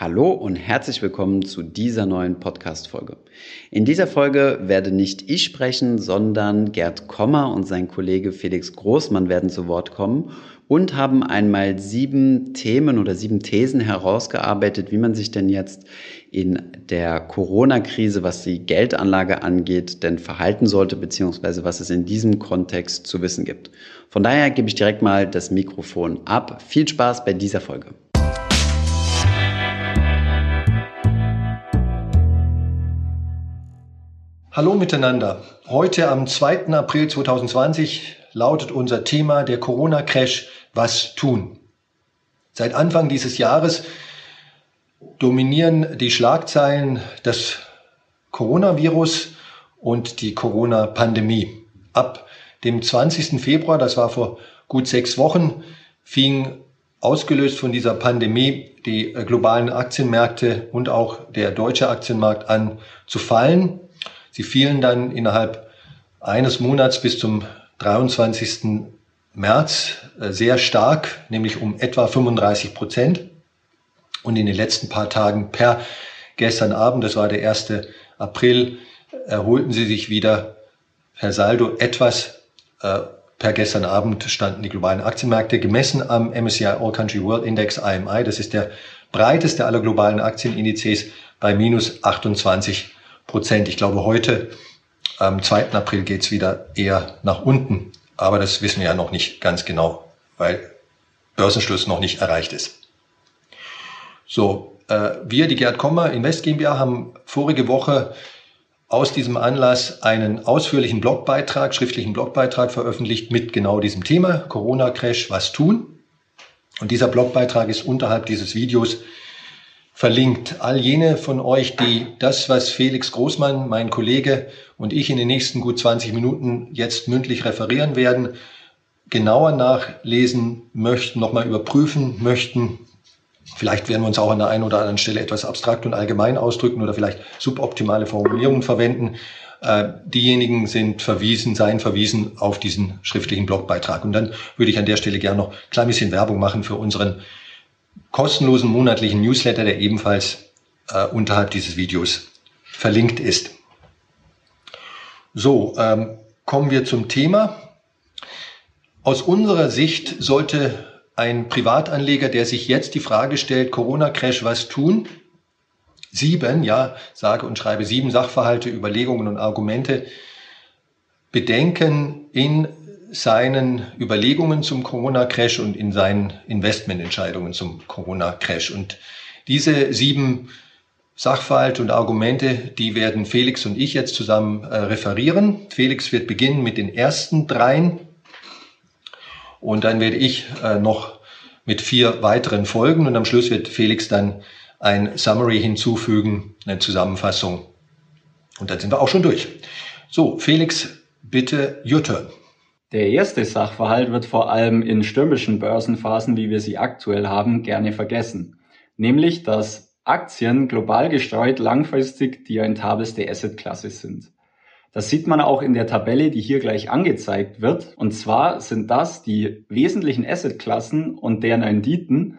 Hallo und herzlich willkommen zu dieser neuen Podcast-Folge. In dieser Folge werde nicht ich sprechen, sondern Gerd Kommer und sein Kollege Felix Großmann werden zu Wort kommen und haben einmal sieben Themen oder sieben Thesen herausgearbeitet, wie man sich denn jetzt in der Corona-Krise, was die Geldanlage angeht, denn verhalten sollte, beziehungsweise was es in diesem Kontext zu wissen gibt. Von daher gebe ich direkt mal das Mikrofon ab. Viel Spaß bei dieser Folge. Hallo miteinander. Heute am 2. April 2020 lautet unser Thema der Corona-Crash Was tun? Seit Anfang dieses Jahres dominieren die Schlagzeilen das Coronavirus und die Corona-Pandemie. Ab dem 20. Februar, das war vor gut sechs Wochen, fing ausgelöst von dieser Pandemie die globalen Aktienmärkte und auch der deutsche Aktienmarkt an zu fallen. Sie fielen dann innerhalb eines Monats bis zum 23. März äh, sehr stark, nämlich um etwa 35 Prozent. Und in den letzten paar Tagen per gestern Abend, das war der 1. April, erholten sie sich wieder per Saldo etwas. Äh, per gestern Abend standen die globalen Aktienmärkte gemessen am MSCI All Country World Index IMI. Das ist der breiteste aller globalen Aktienindizes bei minus 28 Prozent. Ich glaube, heute, am 2. April, geht es wieder eher nach unten. Aber das wissen wir ja noch nicht ganz genau, weil Börsenschluss noch nicht erreicht ist. So, äh, wir, die Gerd Kommer Invest GmbH, haben vorige Woche aus diesem Anlass einen ausführlichen Blogbeitrag, schriftlichen Blogbeitrag veröffentlicht mit genau diesem Thema, Corona-Crash, was tun? Und dieser Blogbeitrag ist unterhalb dieses Videos verlinkt. All jene von euch, die das, was Felix Großmann, mein Kollege und ich in den nächsten gut 20 Minuten jetzt mündlich referieren werden, genauer nachlesen möchten, nochmal überprüfen möchten. Vielleicht werden wir uns auch an der einen oder anderen Stelle etwas abstrakt und allgemein ausdrücken oder vielleicht suboptimale Formulierungen verwenden. Äh, diejenigen sind verwiesen, seien verwiesen auf diesen schriftlichen Blogbeitrag. Und dann würde ich an der Stelle gerne noch ein klein bisschen Werbung machen für unseren kostenlosen monatlichen Newsletter, der ebenfalls äh, unterhalb dieses Videos verlinkt ist. So, ähm, kommen wir zum Thema. Aus unserer Sicht sollte ein Privatanleger, der sich jetzt die Frage stellt, Corona-Crash, was tun? Sieben, ja, sage und schreibe sieben Sachverhalte, Überlegungen und Argumente bedenken in seinen Überlegungen zum Corona-Crash und in seinen Investmententscheidungen zum Corona-Crash. Und diese sieben Sachverhalte und Argumente, die werden Felix und ich jetzt zusammen äh, referieren. Felix wird beginnen mit den ersten dreien und dann werde ich äh, noch mit vier weiteren folgen und am Schluss wird Felix dann ein Summary hinzufügen, eine Zusammenfassung. Und dann sind wir auch schon durch. So, Felix, bitte your turn. Der erste Sachverhalt wird vor allem in stürmischen Börsenphasen, wie wir sie aktuell haben, gerne vergessen, nämlich dass Aktien global gestreut langfristig die rentabelste Assetklasse sind. Das sieht man auch in der Tabelle, die hier gleich angezeigt wird. Und zwar sind das die wesentlichen Assetklassen und deren Renditen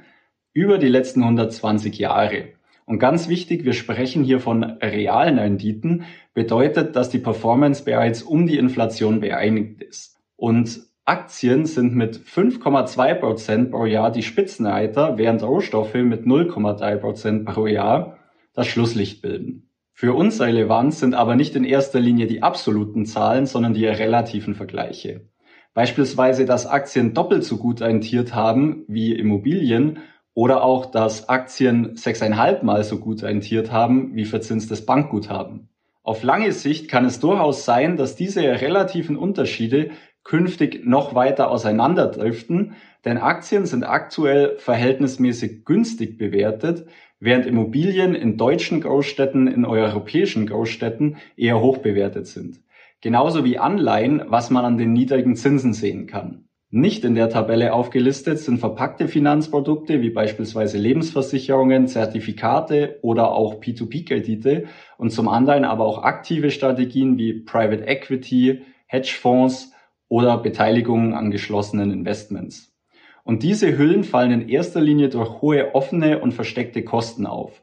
über die letzten 120 Jahre. Und ganz wichtig, wir sprechen hier von realen Renditen, bedeutet, dass die Performance bereits um die Inflation beeinigt ist. Und Aktien sind mit 5,2 Prozent pro Jahr die Spitzenreiter, während Rohstoffe mit 0,3 Prozent pro Jahr das Schlusslicht bilden. Für uns relevant sind aber nicht in erster Linie die absoluten Zahlen, sondern die relativen Vergleiche. Beispielsweise, dass Aktien doppelt so gut rentiert haben wie Immobilien oder auch, dass Aktien sechseinhalb Mal so gut rentiert haben wie verzinstes Bankguthaben. Auf lange Sicht kann es durchaus sein, dass diese relativen Unterschiede künftig noch weiter auseinanderdriften, denn Aktien sind aktuell verhältnismäßig günstig bewertet, während Immobilien in deutschen Großstädten, in europäischen Großstädten eher hoch bewertet sind. Genauso wie Anleihen, was man an den niedrigen Zinsen sehen kann. Nicht in der Tabelle aufgelistet sind verpackte Finanzprodukte wie beispielsweise Lebensversicherungen, Zertifikate oder auch P2P-Kredite und zum anderen aber auch aktive Strategien wie Private Equity, Hedgefonds oder Beteiligungen an geschlossenen Investments. Und diese Hüllen fallen in erster Linie durch hohe offene und versteckte Kosten auf.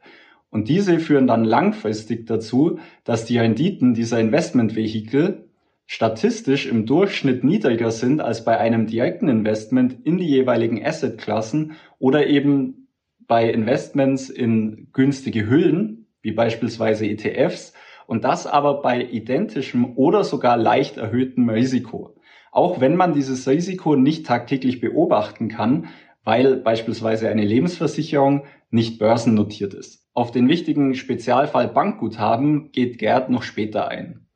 Und diese führen dann langfristig dazu, dass die Renditen dieser Investmentvehikel statistisch im Durchschnitt niedriger sind als bei einem direkten Investment in die jeweiligen Assetklassen oder eben bei Investments in günstige Hüllen, wie beispielsweise ETFs, und das aber bei identischem oder sogar leicht erhöhtem Risiko. Auch wenn man dieses Risiko nicht tagtäglich beobachten kann, weil beispielsweise eine Lebensversicherung nicht börsennotiert ist. Auf den wichtigen Spezialfall Bankguthaben geht Gerd noch später ein.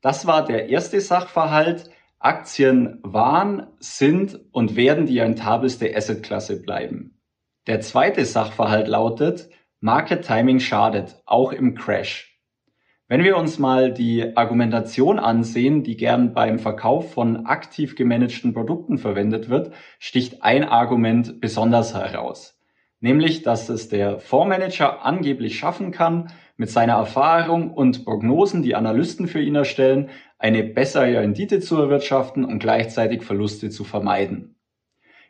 Das war der erste Sachverhalt. Aktien waren, sind und werden die rentabelste Assetklasse bleiben. Der zweite Sachverhalt lautet, Market Timing schadet, auch im Crash. Wenn wir uns mal die Argumentation ansehen, die gern beim Verkauf von aktiv gemanagten Produkten verwendet wird, sticht ein Argument besonders heraus. Nämlich, dass es der Fondsmanager angeblich schaffen kann, mit seiner Erfahrung und Prognosen, die Analysten für ihn erstellen, eine bessere Rendite zu erwirtschaften und gleichzeitig Verluste zu vermeiden.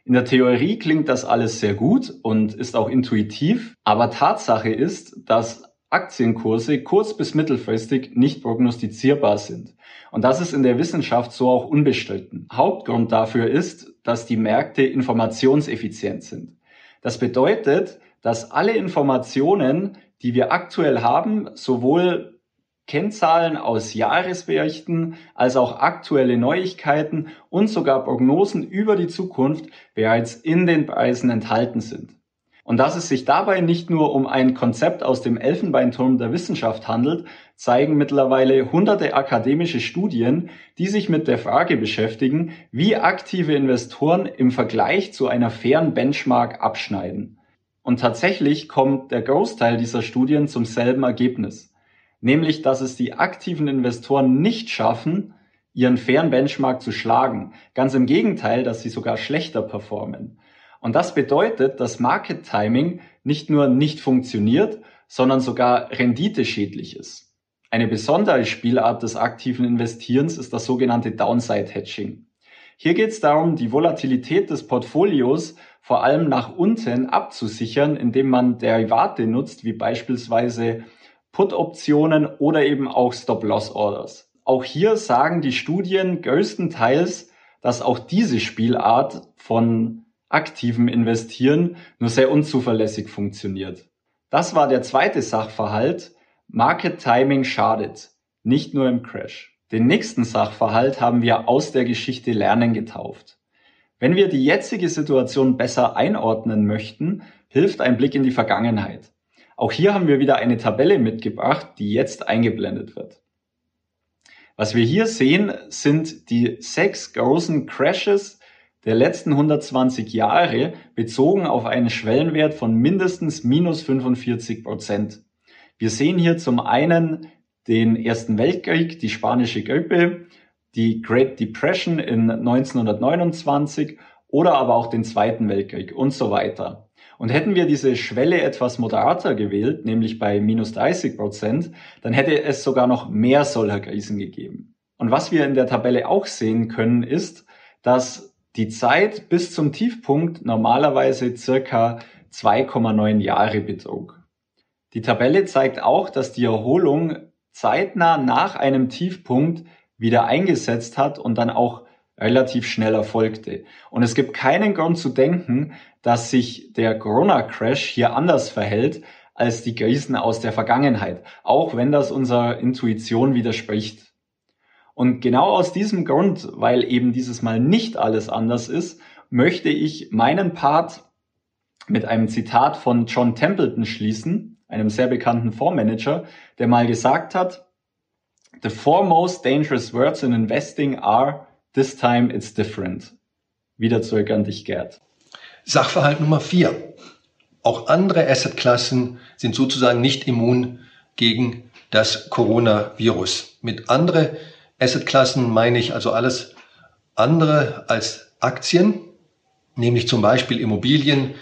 In der Theorie klingt das alles sehr gut und ist auch intuitiv, aber Tatsache ist, dass Aktienkurse kurz- bis mittelfristig nicht prognostizierbar sind. Und das ist in der Wissenschaft so auch unbestritten. Hauptgrund dafür ist, dass die Märkte informationseffizient sind. Das bedeutet, dass alle Informationen, die wir aktuell haben, sowohl Kennzahlen aus Jahresberichten als auch aktuelle Neuigkeiten und sogar Prognosen über die Zukunft bereits in den Preisen enthalten sind. Und dass es sich dabei nicht nur um ein Konzept aus dem Elfenbeinturm der Wissenschaft handelt, zeigen mittlerweile hunderte akademische Studien, die sich mit der Frage beschäftigen, wie aktive Investoren im Vergleich zu einer fairen Benchmark abschneiden. Und tatsächlich kommt der Großteil dieser Studien zum selben Ergebnis, nämlich dass es die aktiven Investoren nicht schaffen, ihren fairen Benchmark zu schlagen. Ganz im Gegenteil, dass sie sogar schlechter performen. Und das bedeutet, dass Market Timing nicht nur nicht funktioniert, sondern sogar renditeschädlich ist. Eine besondere Spielart des aktiven Investierens ist das sogenannte Downside Hedging. Hier geht es darum, die Volatilität des Portfolios vor allem nach unten abzusichern, indem man Derivate nutzt, wie beispielsweise Put-Optionen oder eben auch Stop-Loss-Orders. Auch hier sagen die Studien größtenteils, dass auch diese Spielart von aktivem Investieren nur sehr unzuverlässig funktioniert. Das war der zweite Sachverhalt. Market Timing schadet, nicht nur im Crash. Den nächsten Sachverhalt haben wir aus der Geschichte Lernen getauft. Wenn wir die jetzige Situation besser einordnen möchten, hilft ein Blick in die Vergangenheit. Auch hier haben wir wieder eine Tabelle mitgebracht, die jetzt eingeblendet wird. Was wir hier sehen, sind die sechs großen Crashes der letzten 120 Jahre bezogen auf einen Schwellenwert von mindestens minus 45 Prozent. Wir sehen hier zum einen den Ersten Weltkrieg, die spanische Grippe, die Great Depression in 1929 oder aber auch den Zweiten Weltkrieg und so weiter. Und hätten wir diese Schwelle etwas moderater gewählt, nämlich bei minus 30 Prozent, dann hätte es sogar noch mehr solcher Krisen gegeben. Und was wir in der Tabelle auch sehen können, ist, dass die Zeit bis zum Tiefpunkt normalerweise circa 2,9 Jahre betrug. Die Tabelle zeigt auch, dass die Erholung zeitnah nach einem Tiefpunkt wieder eingesetzt hat und dann auch relativ schnell erfolgte. Und es gibt keinen Grund zu denken, dass sich der Corona-Crash hier anders verhält als die Krisen aus der Vergangenheit, auch wenn das unserer Intuition widerspricht. Und genau aus diesem Grund, weil eben dieses Mal nicht alles anders ist, möchte ich meinen Part mit einem Zitat von John Templeton schließen, einem sehr bekannten Fondsmanager, der mal gesagt hat, The four most dangerous words in investing are This time it's different. Wieder zurück an dich, Gerd. Sachverhalt Nummer vier. Auch andere Assetklassen sind sozusagen nicht immun gegen das Coronavirus. Mit andere Assetklassen meine ich also alles andere als Aktien, nämlich zum Beispiel Immobilien,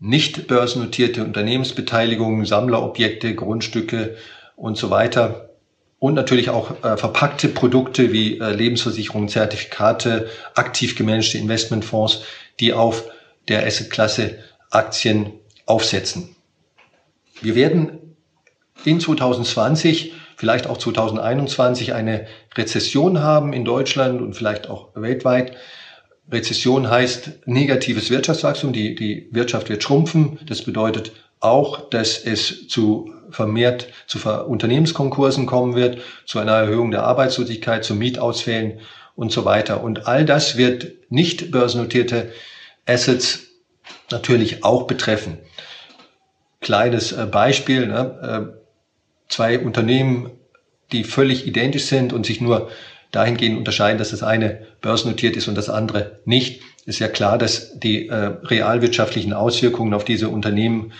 nicht börsennotierte Unternehmensbeteiligungen, Sammlerobjekte, Grundstücke und so weiter. Und natürlich auch äh, verpackte Produkte wie äh, Lebensversicherungen, Zertifikate, aktiv gemanagte Investmentfonds, die auf der Assetklasse Aktien aufsetzen. Wir werden in 2020, vielleicht auch 2021 eine Rezession haben in Deutschland und vielleicht auch weltweit. Rezession heißt negatives Wirtschaftswachstum, die, die Wirtschaft wird schrumpfen. Das bedeutet auch, dass es zu vermehrt zu Unternehmenskonkursen kommen wird, zu einer Erhöhung der Arbeitslosigkeit, zu Mietausfällen und so weiter. Und all das wird nicht börsennotierte Assets natürlich auch betreffen. Kleines äh, Beispiel, ne? Zwei Unternehmen, die völlig identisch sind und sich nur dahingehend unterscheiden, dass das eine börsennotiert ist und das andere nicht, ist ja klar, dass die äh, realwirtschaftlichen Auswirkungen auf diese Unternehmen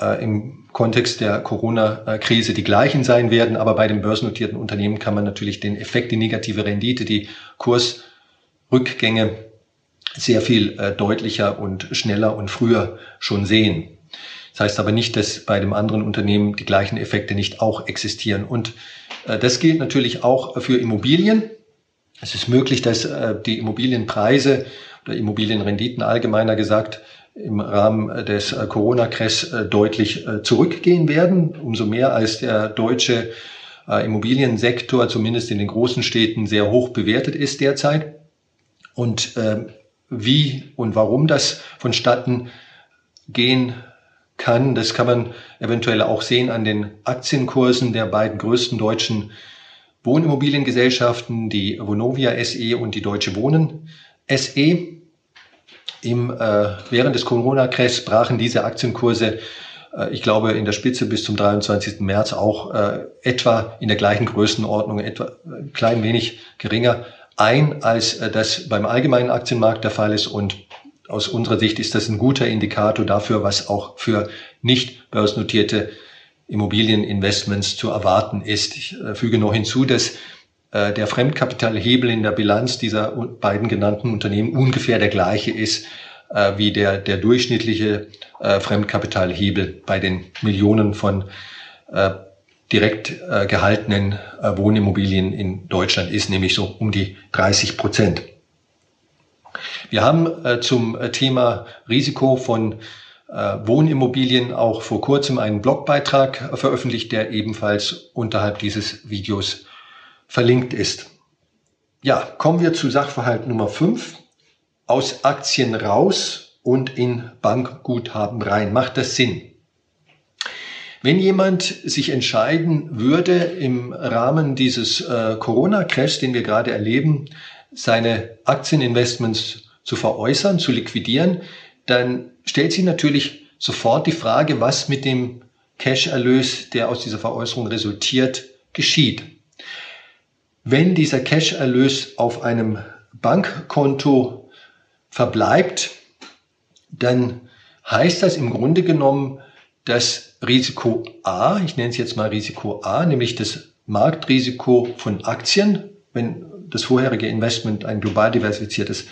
äh, im Kontext der Corona-Krise die gleichen sein werden. Aber bei den börsennotierten Unternehmen kann man natürlich den Effekt, die negative Rendite, die Kursrückgänge sehr viel äh, deutlicher und schneller und früher schon sehen. Das heißt aber nicht, dass bei dem anderen Unternehmen die gleichen Effekte nicht auch existieren. Und äh, das gilt natürlich auch für Immobilien. Es ist möglich, dass äh, die Immobilienpreise oder Immobilienrenditen allgemeiner gesagt im Rahmen des äh, Corona-Crashs äh, deutlich zurückgehen werden. Umso mehr als der deutsche Immobiliensektor zumindest in den großen Städten sehr hoch bewertet ist derzeit. Und wie und warum das vonstatten gehen kann, das kann man eventuell auch sehen an den Aktienkursen der beiden größten deutschen Wohnimmobiliengesellschaften, die Vonovia SE und die Deutsche Wohnen SE. Im, äh, während des Corona-Crashs brachen diese Aktienkurse, äh, ich glaube, in der Spitze bis zum 23. März auch äh, etwa in der gleichen Größenordnung, etwa ein äh, klein wenig geringer ein, als äh, das beim allgemeinen Aktienmarkt der Fall ist. Und aus unserer Sicht ist das ein guter Indikator dafür, was auch für nicht börsennotierte Immobilieninvestments zu erwarten ist. Ich äh, füge noch hinzu, dass äh, der Fremdkapitalhebel in der Bilanz dieser beiden genannten Unternehmen ungefähr der gleiche ist äh, wie der, der durchschnittliche Fremdkapitalhebel bei den Millionen von direkt gehaltenen Wohnimmobilien in Deutschland ist, nämlich so um die 30 Prozent. Wir haben zum Thema Risiko von Wohnimmobilien auch vor kurzem einen Blogbeitrag veröffentlicht, der ebenfalls unterhalb dieses Videos verlinkt ist. Ja, kommen wir zu Sachverhalt Nummer 5. Aus Aktien raus und in Bankguthaben rein. Macht das Sinn? Wenn jemand sich entscheiden würde, im Rahmen dieses äh, Corona-Crash, den wir gerade erleben, seine Aktieninvestments zu veräußern, zu liquidieren, dann stellt sich natürlich sofort die Frage, was mit dem Cash-Erlös, der aus dieser Veräußerung resultiert, geschieht. Wenn dieser Cash-Erlös auf einem Bankkonto verbleibt, dann heißt das im Grunde genommen, dass Risiko A, ich nenne es jetzt mal Risiko A, nämlich das Marktrisiko von Aktien, wenn das vorherige Investment ein global diversifiziertes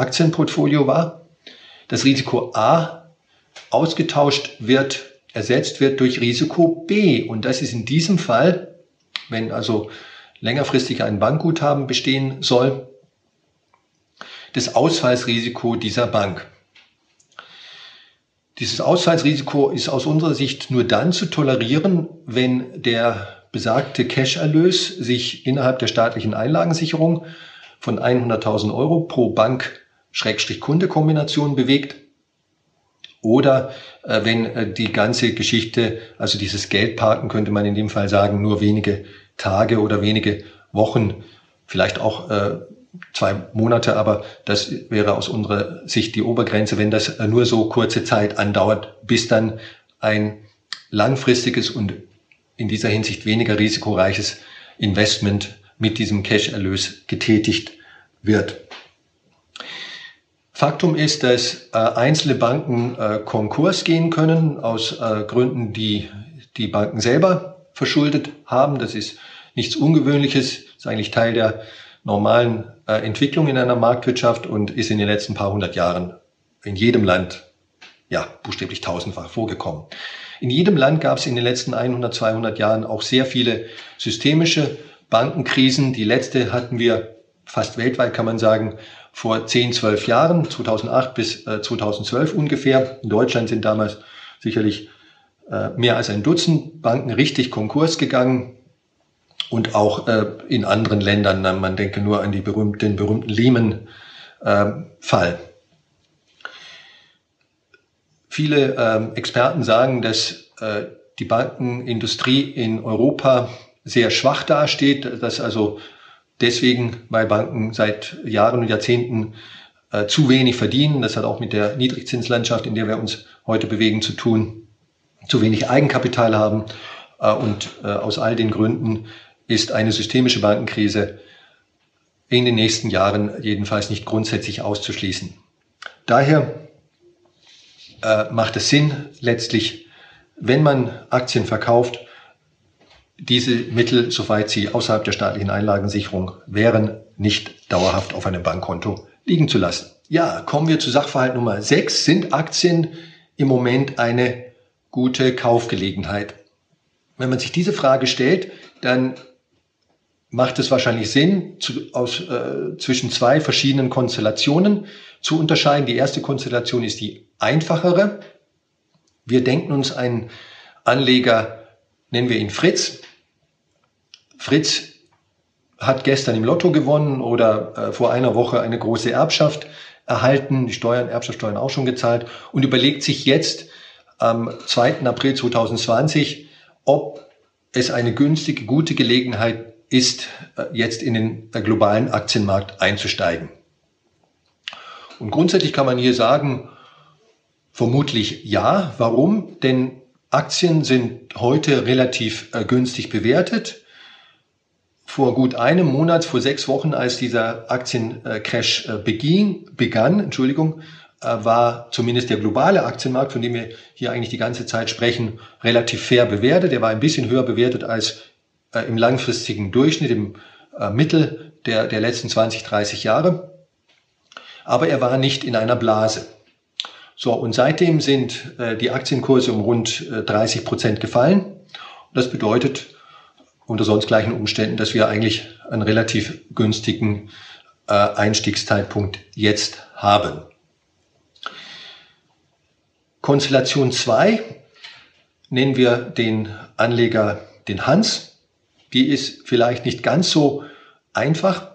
Aktienportfolio war, das Risiko A ausgetauscht wird, ersetzt wird durch Risiko B. Und das ist in diesem Fall, wenn also längerfristig ein Bankguthaben bestehen soll, das Ausfallsrisiko dieser Bank. Dieses Ausfallsrisiko ist aus unserer Sicht nur dann zu tolerieren, wenn der besagte Cash-Erlös sich innerhalb der staatlichen Einlagensicherung von 100.000 Euro pro Bank-Kunde-Kombination bewegt oder äh, wenn äh, die ganze Geschichte, also dieses Geldparken könnte man in dem Fall sagen, nur wenige Tage oder wenige Wochen, vielleicht auch äh, zwei Monate, aber das wäre aus unserer Sicht die Obergrenze, wenn das äh, nur so kurze Zeit andauert, bis dann ein langfristiges und in dieser Hinsicht weniger risikoreiches Investment mit diesem Cash-Erlös getätigt wird. Faktum ist, dass äh, einzelne Banken äh, Konkurs gehen können aus äh, Gründen, die die Banken selber verschuldet haben. Das ist nichts Ungewöhnliches, ist eigentlich Teil der normalen äh, Entwicklung in einer Marktwirtschaft und ist in den letzten paar hundert Jahren in jedem Land, ja, buchstäblich tausendfach vorgekommen. In jedem Land gab es in den letzten 100, 200 Jahren auch sehr viele systemische Bankenkrisen. Die letzte hatten wir fast weltweit, kann man sagen, vor 10, 12 Jahren, 2008 bis 2012 ungefähr. In Deutschland sind damals sicherlich mehr als ein Dutzend Banken richtig Konkurs gegangen und auch in anderen Ländern. Man denke nur an berühmten, den berühmten Lehman-Fall. Viele ähm, Experten sagen, dass äh, die Bankenindustrie in Europa sehr schwach dasteht, dass also deswegen bei Banken seit Jahren und Jahrzehnten äh, zu wenig verdienen. Das hat auch mit der Niedrigzinslandschaft, in der wir uns heute bewegen, zu tun. Zu wenig Eigenkapital haben. Äh, und äh, aus all den Gründen ist eine systemische Bankenkrise in den nächsten Jahren jedenfalls nicht grundsätzlich auszuschließen. Daher äh, macht es Sinn, letztlich, wenn man Aktien verkauft, diese Mittel, soweit sie außerhalb der staatlichen Einlagensicherung wären, nicht dauerhaft auf einem Bankkonto liegen zu lassen. Ja, kommen wir zu Sachverhalt Nummer 6. Sind Aktien im Moment eine gute Kaufgelegenheit? Wenn man sich diese Frage stellt, dann macht es wahrscheinlich Sinn, zu, aus, äh, zwischen zwei verschiedenen Konstellationen zu unterscheiden. Die erste Konstellation ist die einfachere. Wir denken uns einen Anleger, nennen wir ihn Fritz. Fritz hat gestern im Lotto gewonnen oder äh, vor einer Woche eine große Erbschaft erhalten, die Steuern, Erbschaftssteuern auch schon gezahlt und überlegt sich jetzt am 2. April 2020, ob es eine günstige, gute Gelegenheit ist, äh, jetzt in den äh, globalen Aktienmarkt einzusteigen. Und grundsätzlich kann man hier sagen, vermutlich ja. Warum? Denn Aktien sind heute relativ äh, günstig bewertet. Vor gut einem Monat, vor sechs Wochen, als dieser Aktiencrash äh, beging, begann, Entschuldigung, äh, war zumindest der globale Aktienmarkt, von dem wir hier eigentlich die ganze Zeit sprechen, relativ fair bewertet. Er war ein bisschen höher bewertet als äh, im langfristigen Durchschnitt, im Mittel der, der letzten 20, 30 Jahre aber er war nicht in einer Blase. So, und seitdem sind die Aktienkurse um rund äh, 30 Prozent gefallen. Das bedeutet unter sonst gleichen Umständen, dass wir eigentlich einen relativ günstigen äh, Einstiegszeitpunkt jetzt haben. Konstellation 2 nennen wir den Anleger den Hans. Die ist vielleicht nicht ganz so einfach.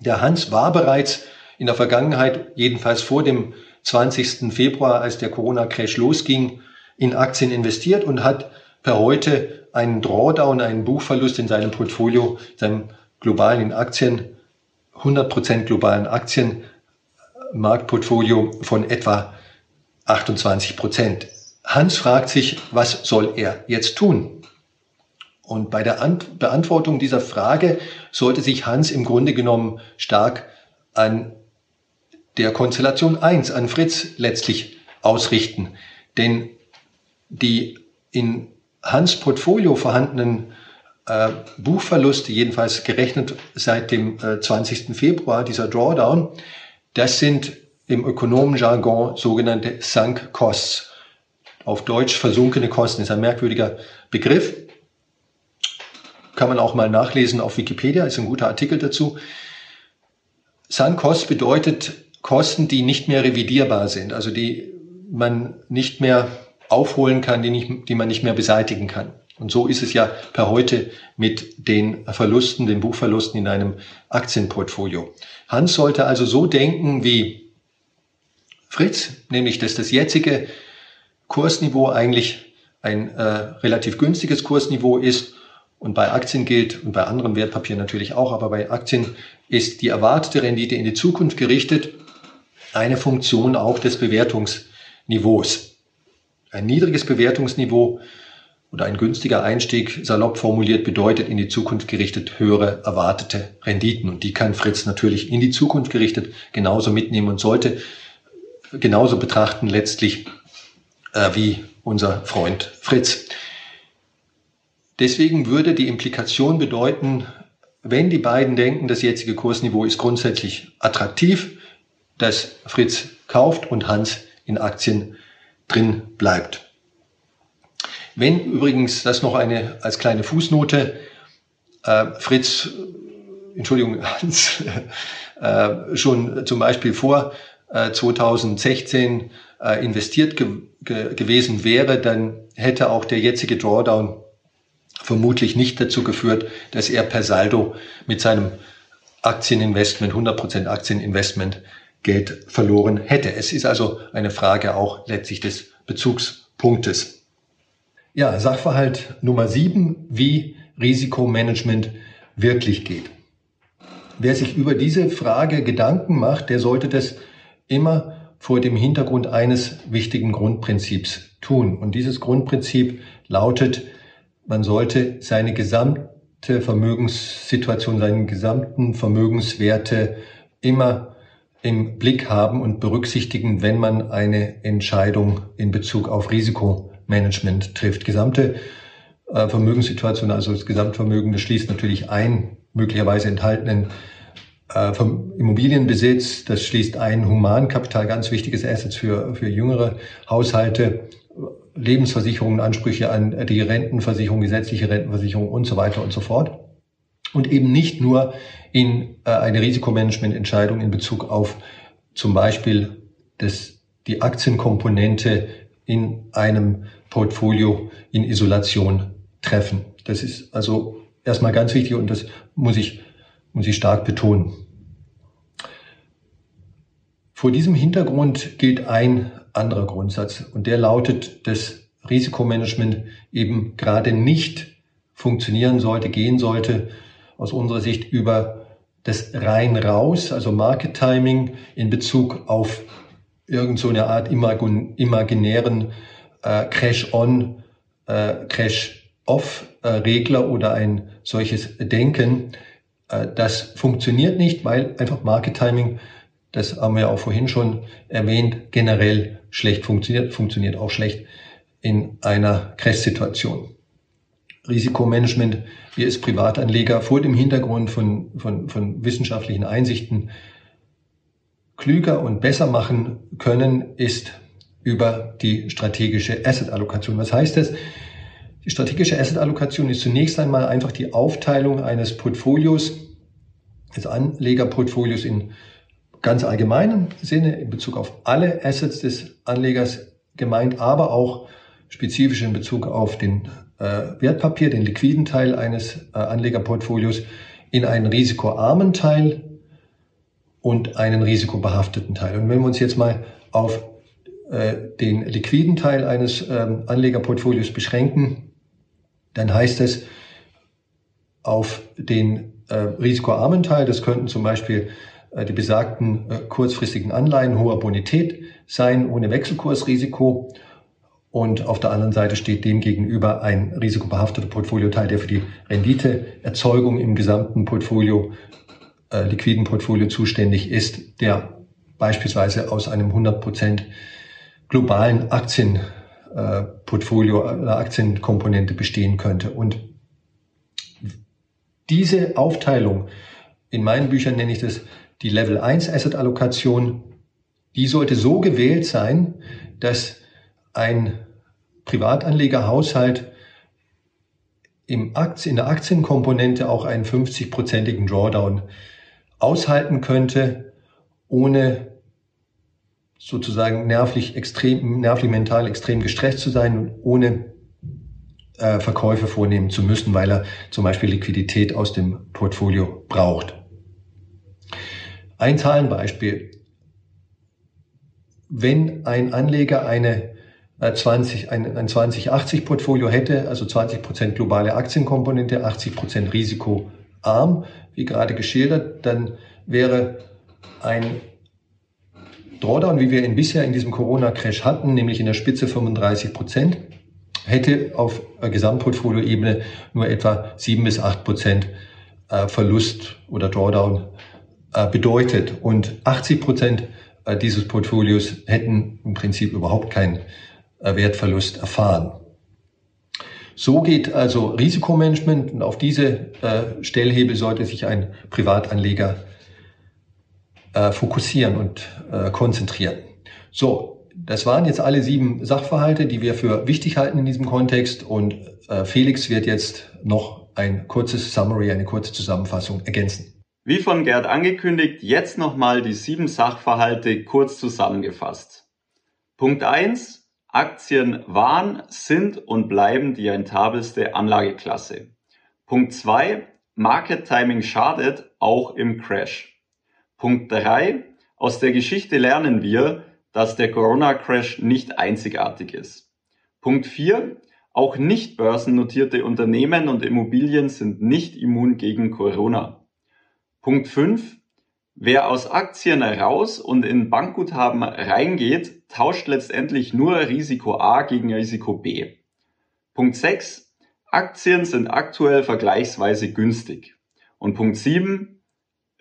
Der Hans war bereits in der Vergangenheit, jedenfalls vor dem 20. Februar, als der Corona-Crash losging, in Aktien investiert und hat per heute einen Drawdown, einen Buchverlust in seinem Portfolio, seinem globalen Aktien, 100% globalen Aktienmarktportfolio von etwa 28 Prozent. Hans fragt sich, was soll er jetzt tun? Und bei der Ant Beantwortung dieser Frage sollte sich Hans im Grunde genommen stark an der Konstellation 1 an Fritz letztlich ausrichten. Denn die in Hans Portfolio vorhandenen äh, Buchverluste, jedenfalls gerechnet seit dem äh, 20. Februar, dieser Drawdown, das sind im Ökonomenjargon sogenannte Sunk Costs. Auf Deutsch versunkene Kosten ist ein merkwürdiger Begriff. Kann man auch mal nachlesen auf Wikipedia, ist ein guter Artikel dazu. Sunk Costs bedeutet Kosten, die nicht mehr revidierbar sind, also die man nicht mehr aufholen kann, die, nicht, die man nicht mehr beseitigen kann. Und so ist es ja per heute mit den Verlusten, den Buchverlusten in einem Aktienportfolio. Hans sollte also so denken wie Fritz, nämlich dass das jetzige Kursniveau eigentlich ein äh, relativ günstiges Kursniveau ist und bei Aktien gilt und bei anderen Wertpapieren natürlich auch, aber bei Aktien ist die erwartete Rendite in die Zukunft gerichtet eine Funktion auch des Bewertungsniveaus. Ein niedriges Bewertungsniveau oder ein günstiger Einstieg, salopp formuliert, bedeutet in die Zukunft gerichtet höhere erwartete Renditen. Und die kann Fritz natürlich in die Zukunft gerichtet genauso mitnehmen und sollte genauso betrachten letztlich äh, wie unser Freund Fritz. Deswegen würde die Implikation bedeuten, wenn die beiden denken, das jetzige Kursniveau ist grundsätzlich attraktiv, dass Fritz kauft und Hans in Aktien drin bleibt. Wenn übrigens das noch eine als kleine Fußnote, äh, Fritz Entschuldigung, Hans, äh, schon zum Beispiel vor äh, 2016 äh, investiert ge ge gewesen wäre, dann hätte auch der jetzige Drawdown vermutlich nicht dazu geführt, dass er per Saldo mit seinem Aktieninvestment, 100% Aktieninvestment Geld verloren hätte. Es ist also eine Frage auch letztlich des Bezugspunktes. Ja, Sachverhalt Nummer sieben, wie Risikomanagement wirklich geht. Wer sich über diese Frage Gedanken macht, der sollte das immer vor dem Hintergrund eines wichtigen Grundprinzips tun. Und dieses Grundprinzip lautet, man sollte seine gesamte Vermögenssituation, seinen gesamten Vermögenswerte immer im Blick haben und berücksichtigen, wenn man eine Entscheidung in Bezug auf Risikomanagement trifft. Gesamte äh, Vermögenssituation, also das Gesamtvermögen, das schließt natürlich ein, möglicherweise enthaltenen äh, vom Immobilienbesitz, das schließt ein Humankapital, ganz wichtiges Asset für, für jüngere Haushalte, Lebensversicherungen, Ansprüche an die Rentenversicherung, gesetzliche Rentenversicherung und so weiter und so fort. Und eben nicht nur in äh, eine Risikomanagemententscheidung in Bezug auf zum Beispiel das, die Aktienkomponente in einem Portfolio in Isolation treffen. Das ist also erstmal ganz wichtig und das muss ich, muss ich stark betonen. Vor diesem Hintergrund gilt ein anderer Grundsatz und der lautet, dass Risikomanagement eben gerade nicht funktionieren sollte, gehen sollte, aus unserer Sicht über das rein raus, also Market Timing in Bezug auf irgend so eine Art imaginären äh, Crash-on, äh, Crash-off-Regler oder ein solches Denken. Äh, das funktioniert nicht, weil einfach Market Timing das haben wir auch vorhin schon erwähnt, generell schlecht funktioniert, funktioniert auch schlecht in einer Crash-Situation. Risikomanagement, wir als Privatanleger vor dem Hintergrund von, von, von wissenschaftlichen Einsichten klüger und besser machen können, ist über die strategische Asset-Allokation. Was heißt das? Die strategische Asset-Allokation ist zunächst einmal einfach die Aufteilung eines Portfolios, des Anlegerportfolios in ganz allgemeinen Sinne in Bezug auf alle Assets des Anlegers gemeint, aber auch spezifisch in Bezug auf den Wertpapier, den liquiden Teil eines äh, Anlegerportfolios, in einen risikoarmen Teil und einen risikobehafteten Teil. Und wenn wir uns jetzt mal auf äh, den liquiden Teil eines ähm, Anlegerportfolios beschränken, dann heißt es auf den äh, risikoarmen Teil, das könnten zum Beispiel äh, die besagten äh, kurzfristigen Anleihen hoher Bonität sein, ohne Wechselkursrisiko. Und auf der anderen Seite steht dem gegenüber ein risikobehafteter Portfolioteil, der für die Renditeerzeugung im gesamten Portfolio, äh, liquiden Portfolio zuständig ist, der beispielsweise aus einem 100 Prozent globalen Aktienportfolio, äh, einer Aktienkomponente bestehen könnte. Und diese Aufteilung, in meinen Büchern nenne ich das die Level 1 Asset Allokation, die sollte so gewählt sein, dass ein Privatanlegerhaushalt im Aktien, in der Aktienkomponente auch einen 50-prozentigen Drawdown aushalten könnte, ohne sozusagen nervlich extrem, nervlich mental extrem gestresst zu sein und ohne äh, Verkäufe vornehmen zu müssen, weil er zum Beispiel Liquidität aus dem Portfolio braucht. Ein Zahlenbeispiel. Wenn ein Anleger eine 20, äh, ein, ein 20-80-Portfolio hätte, also 20 Prozent globale Aktienkomponente, 80 Prozent risikoarm, wie gerade geschildert, dann wäre ein Drawdown, wie wir ihn bisher in diesem Corona-Crash hatten, nämlich in der Spitze 35 Prozent, hätte auf Gesamtportfolioebene nur etwa 7 bis 8 Prozent äh, Verlust oder Drawdown äh, bedeutet. Und 80 Prozent äh, dieses Portfolios hätten im Prinzip überhaupt keinen äh, Wertverlust erfahren. So geht also Risikomanagement und auf diese äh, Stellhebel sollte sich ein Privatanleger äh, fokussieren und äh, konzentrieren. So, das waren jetzt alle sieben Sachverhalte, die wir für wichtig halten in diesem Kontext und äh, Felix wird jetzt noch ein kurzes Summary, eine kurze Zusammenfassung ergänzen. Wie von Gerd angekündigt, jetzt nochmal die sieben Sachverhalte kurz zusammengefasst. Punkt eins: Aktien waren, sind und bleiben die rentabelste Anlageklasse. Punkt zwei: Market Timing schadet auch im Crash. Punkt drei: Aus der Geschichte lernen wir, dass der Corona-Crash nicht einzigartig ist. Punkt vier: Auch nicht börsennotierte Unternehmen und Immobilien sind nicht immun gegen Corona. Punkt 5. Wer aus Aktien raus und in Bankguthaben reingeht, tauscht letztendlich nur Risiko A gegen Risiko B. Punkt 6. Aktien sind aktuell vergleichsweise günstig. Und Punkt 7.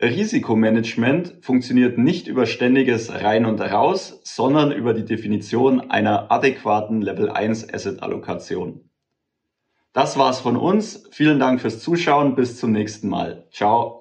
Risikomanagement funktioniert nicht über ständiges Rein und Raus, sondern über die Definition einer adäquaten Level 1 Asset Allokation. Das war's von uns. Vielen Dank fürs Zuschauen. Bis zum nächsten Mal. Ciao.